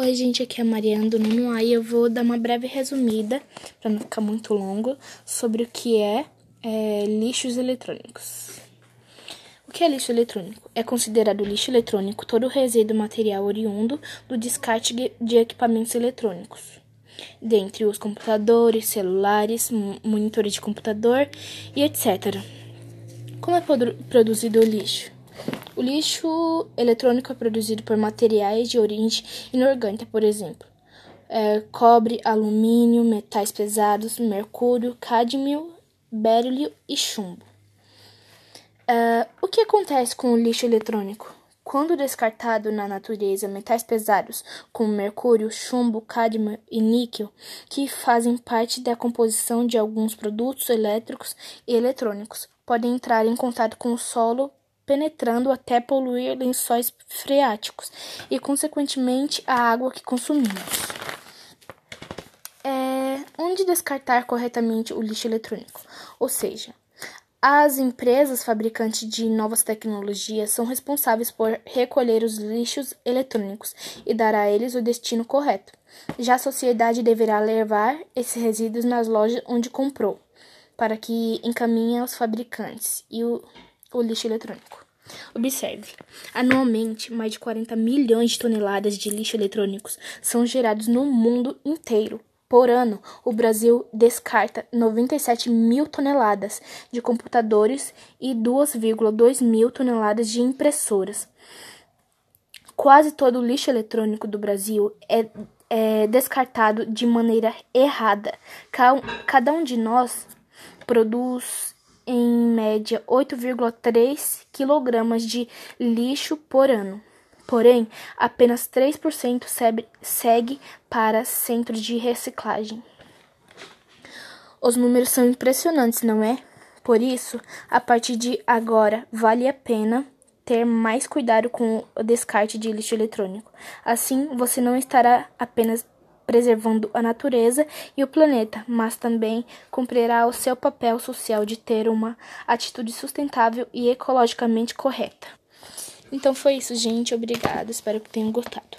Oi, gente, aqui é a Mariana do Nuno A e eu vou dar uma breve resumida, para não ficar muito longo, sobre o que é, é, lixos eletrônicos. O que é lixo eletrônico? É considerado lixo eletrônico todo resíduo material oriundo do descarte de equipamentos eletrônicos, dentre os computadores, celulares, monitores de computador e etc. Como é produzido o lixo? O lixo eletrônico é produzido por materiais de origem inorgânica, por exemplo, é, cobre, alumínio, metais pesados, mercúrio, cádmio, berilo e chumbo. É, o que acontece com o lixo eletrônico? Quando descartado na natureza metais pesados como mercúrio, chumbo, cádmio e níquel, que fazem parte da composição de alguns produtos elétricos e eletrônicos, podem entrar em contato com o solo penetrando até poluir lençóis freáticos e, consequentemente, a água que consumimos. É, onde descartar corretamente o lixo eletrônico? Ou seja, as empresas fabricantes de novas tecnologias são responsáveis por recolher os lixos eletrônicos e dar a eles o destino correto. Já a sociedade deverá levar esses resíduos nas lojas onde comprou, para que encaminhe aos fabricantes e o o lixo eletrônico. Observe: anualmente, mais de 40 milhões de toneladas de lixo eletrônicos são gerados no mundo inteiro. Por ano, o Brasil descarta 97 mil toneladas de computadores e 2,2 mil toneladas de impressoras. Quase todo o lixo eletrônico do Brasil é, é descartado de maneira errada. Cada um de nós produz em média 8,3 kg de lixo por ano. Porém, apenas 3% segue para centros de reciclagem. Os números são impressionantes, não é? Por isso, a partir de agora, vale a pena ter mais cuidado com o descarte de lixo eletrônico. Assim, você não estará apenas preservando a natureza e o planeta, mas também cumprirá o seu papel social de ter uma atitude sustentável e ecologicamente correta. Então foi isso, gente. Obrigada. Espero que tenham gostado.